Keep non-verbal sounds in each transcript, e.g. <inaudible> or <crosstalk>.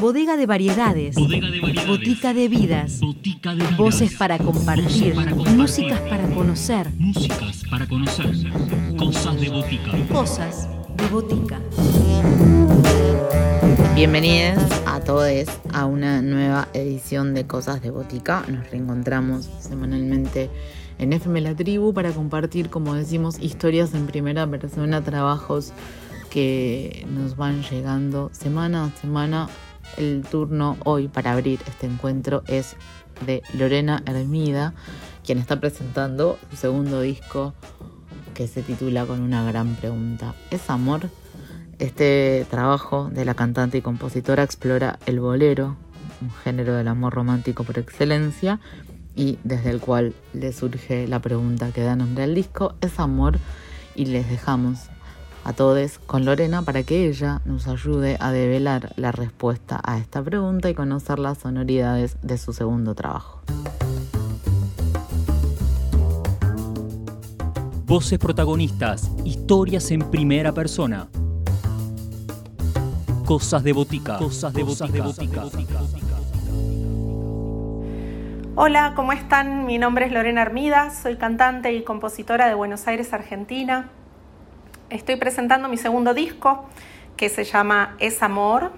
Bodega de variedades. Botica de vidas. Voces para compartir. Músicas para conocer. Músicas para conocer. Cosas de botica. Cosas de botica. Bienvenidos a todos a una nueva edición de Cosas de Botica. Nos reencontramos semanalmente en FM La Tribu para compartir, como decimos, historias en primera persona, trabajos que nos van llegando semana a semana. El turno hoy para abrir este encuentro es de Lorena Hermida, quien está presentando su segundo disco que se titula con una gran pregunta. ¿Es amor? Este trabajo de la cantante y compositora explora el bolero, un género del amor romántico por excelencia, y desde el cual le surge la pregunta que da nombre al disco, ¿es amor? Y les dejamos a todos con Lorena para que ella nos ayude a develar la respuesta a esta pregunta y conocer las sonoridades de su segundo trabajo. Voces protagonistas, historias en primera persona. Cosas de botica. Cosas de botica. Hola, ¿cómo están? Mi nombre es Lorena Armida, soy cantante y compositora de Buenos Aires, Argentina. Estoy presentando mi segundo disco que se llama Es Amor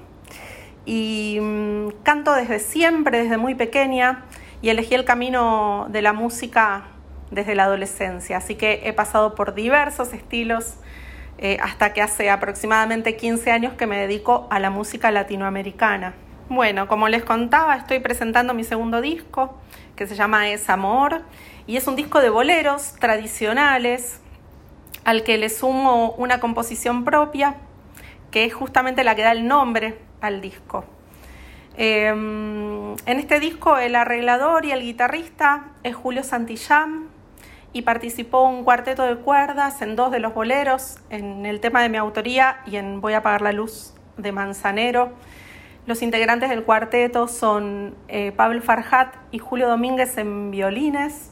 y mm, canto desde siempre, desde muy pequeña y elegí el camino de la música desde la adolescencia, así que he pasado por diversos estilos eh, hasta que hace aproximadamente 15 años que me dedico a la música latinoamericana. Bueno, como les contaba, estoy presentando mi segundo disco que se llama Es Amor y es un disco de boleros tradicionales al que le sumo una composición propia que es justamente la que da el nombre al disco. Em, en este disco el arreglador y el guitarrista es Julio Santillán, y participó un cuarteto de cuerdas en dos de los boleros, en el tema de mi autoría y en Voy a apagar la luz de Manzanero. Los integrantes del cuarteto son eh, Pablo Farhat y Julio Domínguez en violines,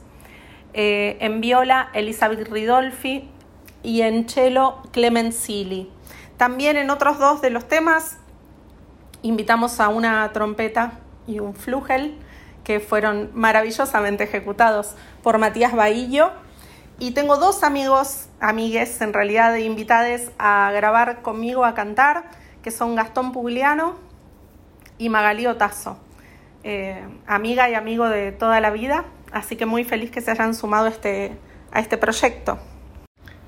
eh, en viola Elizabeth Ridolfi y en cello Clement Sili. También en otros dos de los temas invitamos a una trompeta y un flugel que fueron maravillosamente ejecutados por Matías Bahillo. Y tengo dos amigos, amigues en realidad, invitados a grabar conmigo a cantar, que son Gastón Pugliano y Magalí Otazo, eh, amiga y amigo de toda la vida, así que muy feliz que se hayan sumado este, a este proyecto.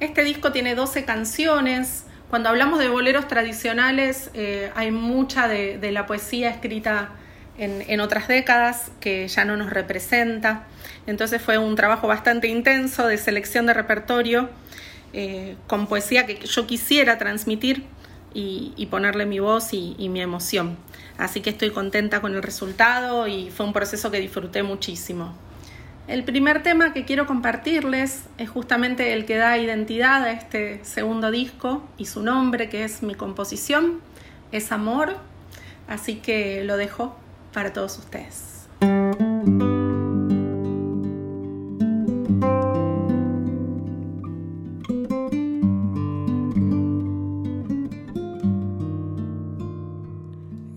Este disco tiene 12 canciones. Cuando hablamos de boleros tradicionales, eh, hay mucha de, la poesía escrita en, otras décadas que ya no nos representa. Entonces fue un trabajo bastante intenso de selección de repertorio eh, con poesía que yo quisiera transmitir y, ponerle mi voz y, mi emoción. Así que estoy contenta con el resultado y fue un proceso que disfruté muchísimo. El primer tema que quiero compartirles es justamente el que da identidad a este segundo disco y su nombre, que es mi composición, es Amor. Así que lo dejo para todos ustedes.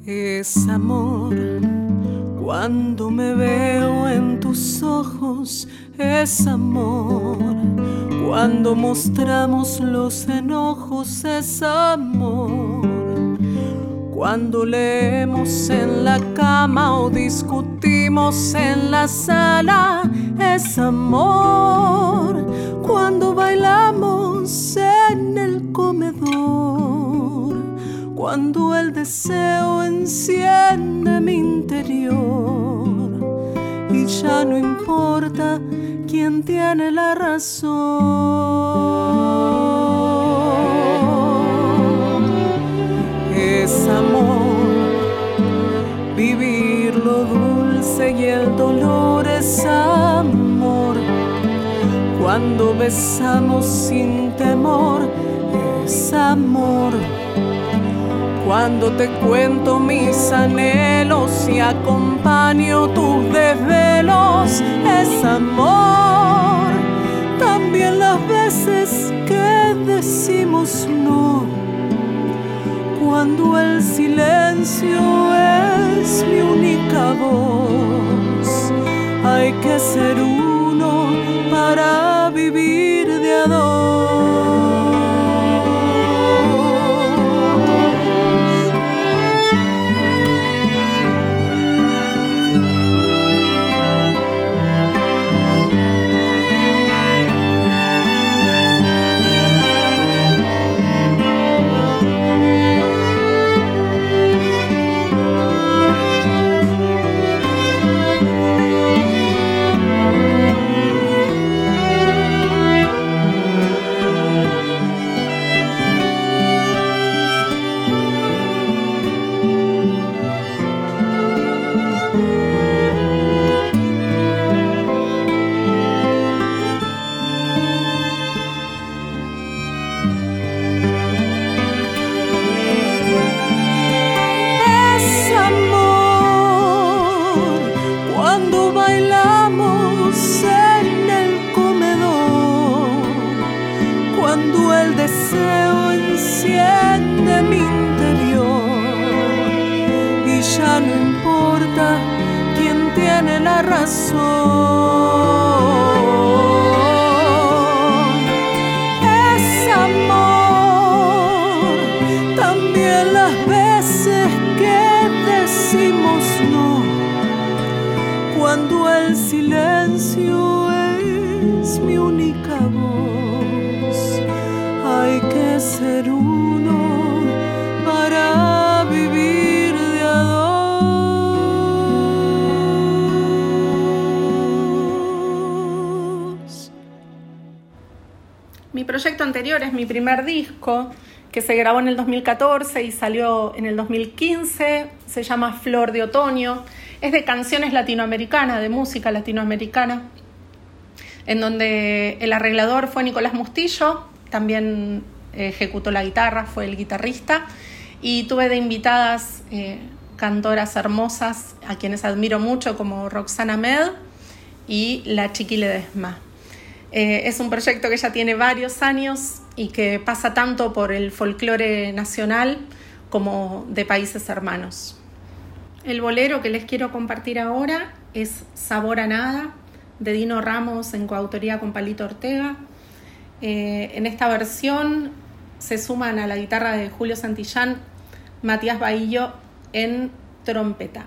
Es amor cuando me veo en tus ojos, es amor. Cuando mostramos los enojos, es amor. Cuando leemos en la cama o discutimos en la sala, es amor. Cuando bailamos en el comedor, cuando el deseo enciende mi interior y ya no importa quién tiene la razón es amor. Vivir lo dulce y el dolor es amor. Cuando besamos sin temor es amor. Cuando te cuento mis anhelos y acompaño tus desvelos es amor. También las veces que decimos no cuando el silencio es mi única voz. Hay que ser uno para vivir de ador. tiene la razón. Es mi primer disco, que se grabó en el 2014 y salió en el 2015. Se llama Flor de Otoño. Es de canciones latinoamericanas, de música latinoamericana, en donde el arreglador fue Nicolás Mustillo, también ejecutó la guitarra, fue el guitarrista, y tuve de invitadas eh, cantoras hermosas a quienes admiro mucho, como Roxana Med y la Chiqui Ledesma. Eh, es un proyecto que ya tiene varios años y que pasa tanto por el folclore nacional como de países hermanos. El bolero que les quiero compartir ahora es Sabor a Nada, de Dino Ramos en coautoría con Palito Ortega. Eh, en esta versión se suman a la guitarra de Julio Santillán, Matías Bahillo en trompeta.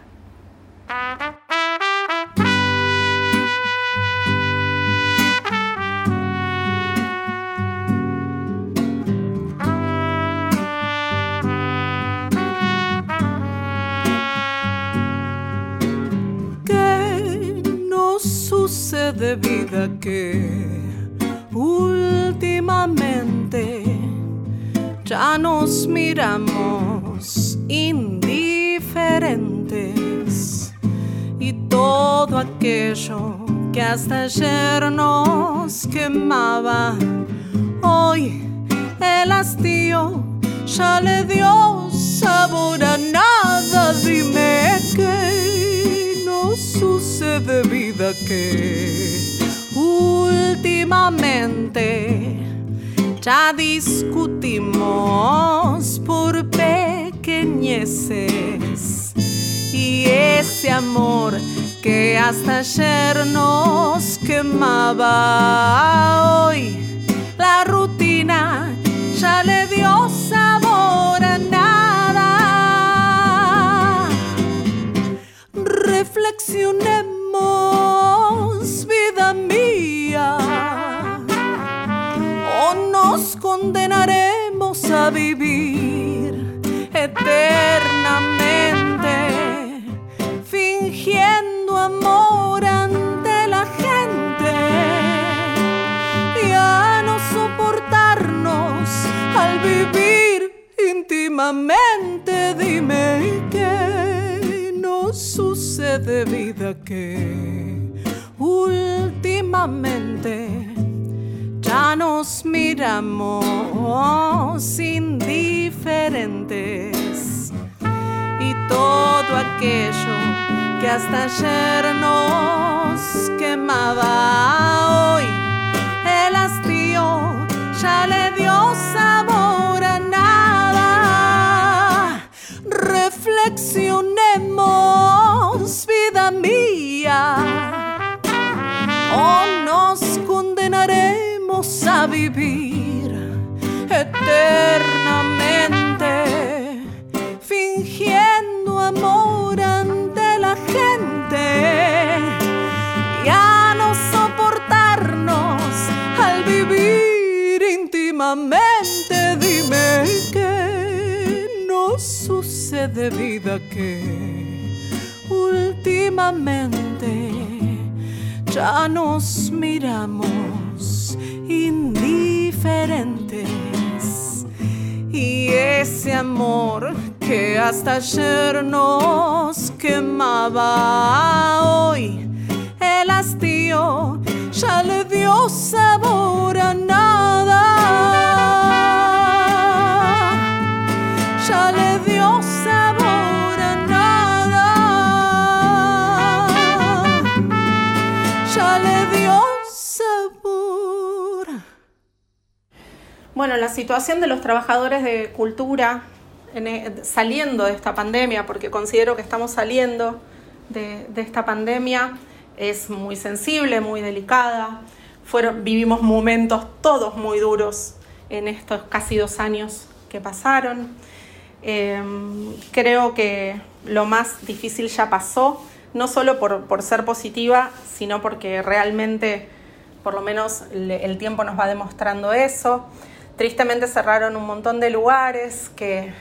De vida que últimamente ya nos miramos indiferentes y todo aquello que hasta ayer nos quemaba, hoy el hastío ya le dio sabor a nada. Dime sucede vida que últimamente ya discutimos por pequeñeces. Y ese amor que hasta ayer nos quemaba hoy la rutina ya le dio sabor a nada. Reflexionemos condenaremos a vivir eternamente fingiendo amor ante la gente y a no soportarnos al vivir íntimamente. Dime que no sucede vida que últimamente ya nos miramos indiferentes. Y todo aquello que hasta ayer nos quemaba hoy el hastío ya le dio sabor eternamente, fingiendo amor ante la gente. Ya no soportarnos al vivir íntimamente, dime que no sucede vida que últimamente ya nos miramos y ese amor que hasta ayer nos quemaba hoy el hastío ya le dio sabor a nada Bueno, la situación de los trabajadores de cultura e- saliendo de esta pandemia, porque considero que estamos saliendo de, esta pandemia, es muy sensible, muy delicada. Fueron, vivimos momentos todos muy duros en estos casi dos años que pasaron. Eh, creo que lo más difícil ya pasó, no solo por, ser positiva, sino porque realmente, por lo menos, el tiempo nos va demostrando eso. Tristemente cerraron un montón de lugares que,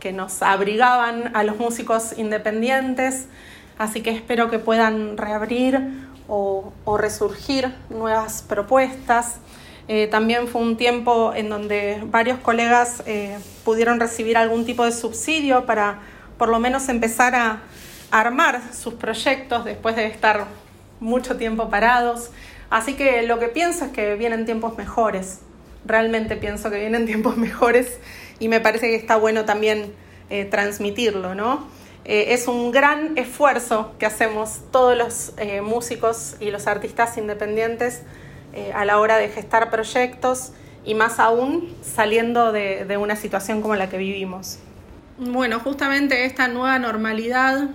que nos abrigaban a los músicos independientes, así que espero que puedan reabrir o, resurgir nuevas propuestas. Eh, también fue un tiempo en donde varios colegas eh, pudieron recibir algún tipo de subsidio para por lo menos empezar a armar sus proyectos después de estar mucho tiempo parados. Así que lo que pienso es que vienen tiempos mejores. Realmente pienso que vienen <laughs> tiempos mejores y me parece que está bueno también eh, transmitirlo, ¿no? Eh, es un gran esfuerzo que hacemos todos los eh, músicos y los artistas independientes a la hora de gestar proyectos y más aún saliendo de, una situación como la que vivimos. Bueno, justamente esta nueva normalidad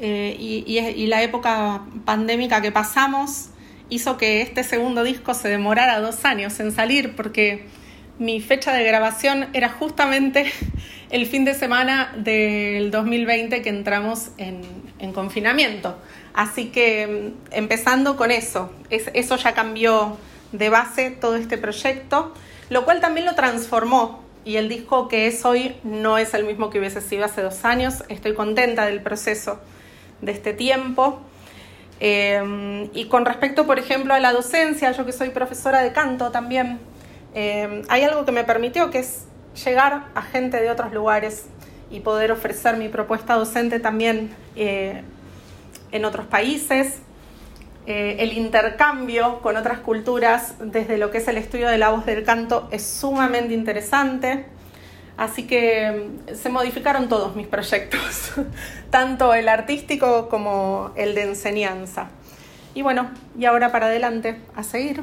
y la época pandémica que pasamos hizo que este segundo disco se demorara dos años en salir porque mi fecha de grabación era justamente <laughs> el fin de semana del 2020 que entramos en, en confinamiento. Así que mm, empezando con eso, es- eso ya cambió de base todo este proyecto, lo cual también lo transformó y el disco que es hoy no es el mismo que hubiese sido hace dos años. Estoy contenta del proceso de este tiempo. Eh, y con respecto, por ejemplo, a la docencia, yo que soy profesora de canto también, eh, hay algo que me permitió, que es llegar a gente de otros lugares y poder ofrecer mi propuesta docente también eh, en otros países. Eh, el intercambio con otras culturas desde lo que es el estudio de la voz del canto es sumamente interesante. Así que mm, se modificaron todos mis proyectos, <laughs> tanto el artístico como el de enseñanza. Y bueno, y ahora para adelante, a seguir.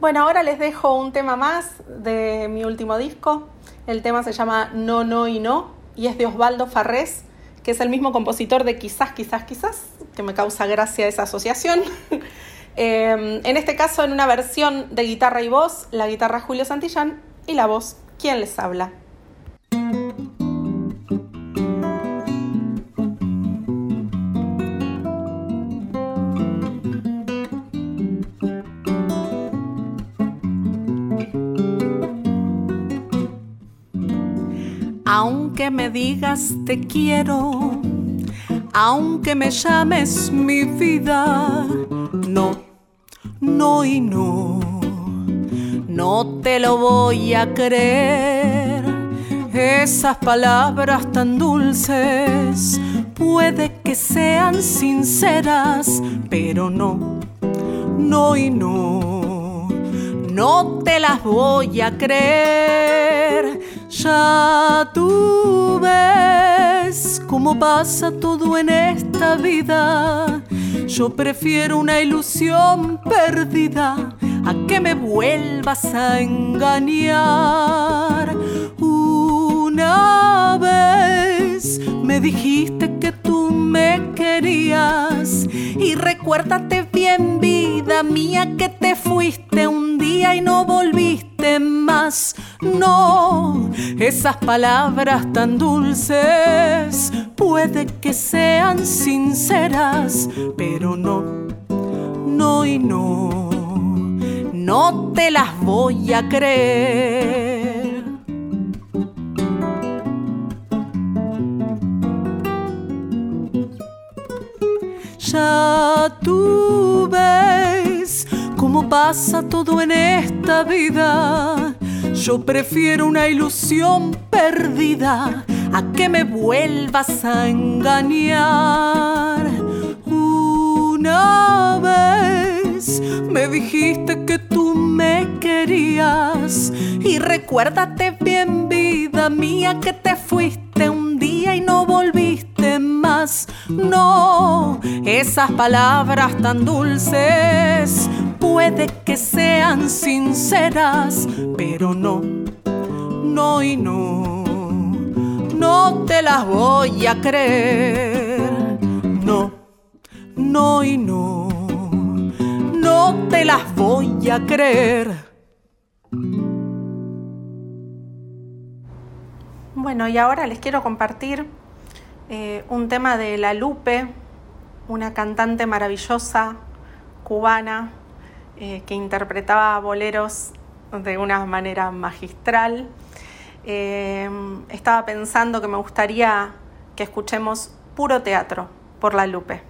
Bueno, ahora les dejo un tema más de mi último disco. El tema se llama No, No y No y es de Osvaldo Farrés, que es el mismo compositor de Quizás, Quizás, Quizás, que me causa gracia esa asociación. <laughs> Eh, en este caso, en una versión de guitarra y voz, la guitarra Julio Santillán y la voz, ¿quién les habla? Aunque me digas te quiero, aunque me llames mi vida, no, no y no, no te lo voy a creer. Esas palabras tan dulces puede que sean sinceras, pero no, no y no, no te las voy a creer. Ya tú ves cómo pasa todo en esta vida. Yo prefiero una ilusión perdida a que me vuelvas a engañar. Una vez me dijiste que tú me querías y recuérdate bien vida mía que te fuiste un día y no volviste más. No, Esas palabras tan dulces puede que sean sinceras, pero no, no y no, no te las voy a creer. Ya tú ves cómo pasa todo en esta vida yo prefiero una ilusión perdida a que me vuelvas a engañar. Una vez me dijiste que tú me querías y recuérdate bien vida mía que te fuiste un día y no volviste más. No, esas palabras tan dulces puede que sean sinceras, pero no, no y no, no te las voy a creer. No, no y no, no te las voy a creer. Bueno, y ahora les quiero compartir eh, un tema de La Lupe, una cantante maravillosa cubana eh, que interpretaba boleros de una manera magistral. Eh, estaba pensando que me gustaría que escuchemos puro teatro por la Lupe.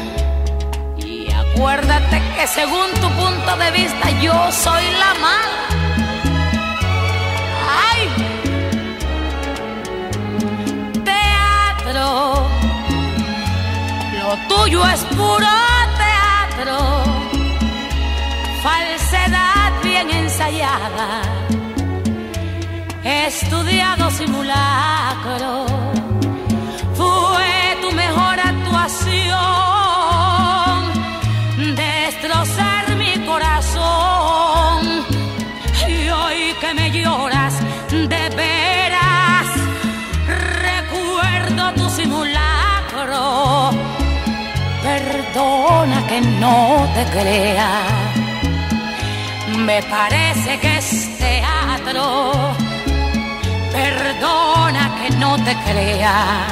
Acuérdate que según tu punto de vista yo soy la mala. ¡Ay! Teatro. Lo tuyo es puro teatro. Falsedad bien ensayada. Estudiado simulacro fue tu mejor actuación, Perdona que no te crea, me parece que es teatro. Perdona que no te crea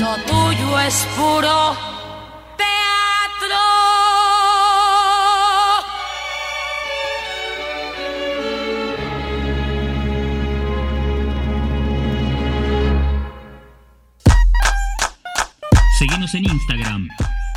lo tuyo es puro teatro. Seguimos en Instagram,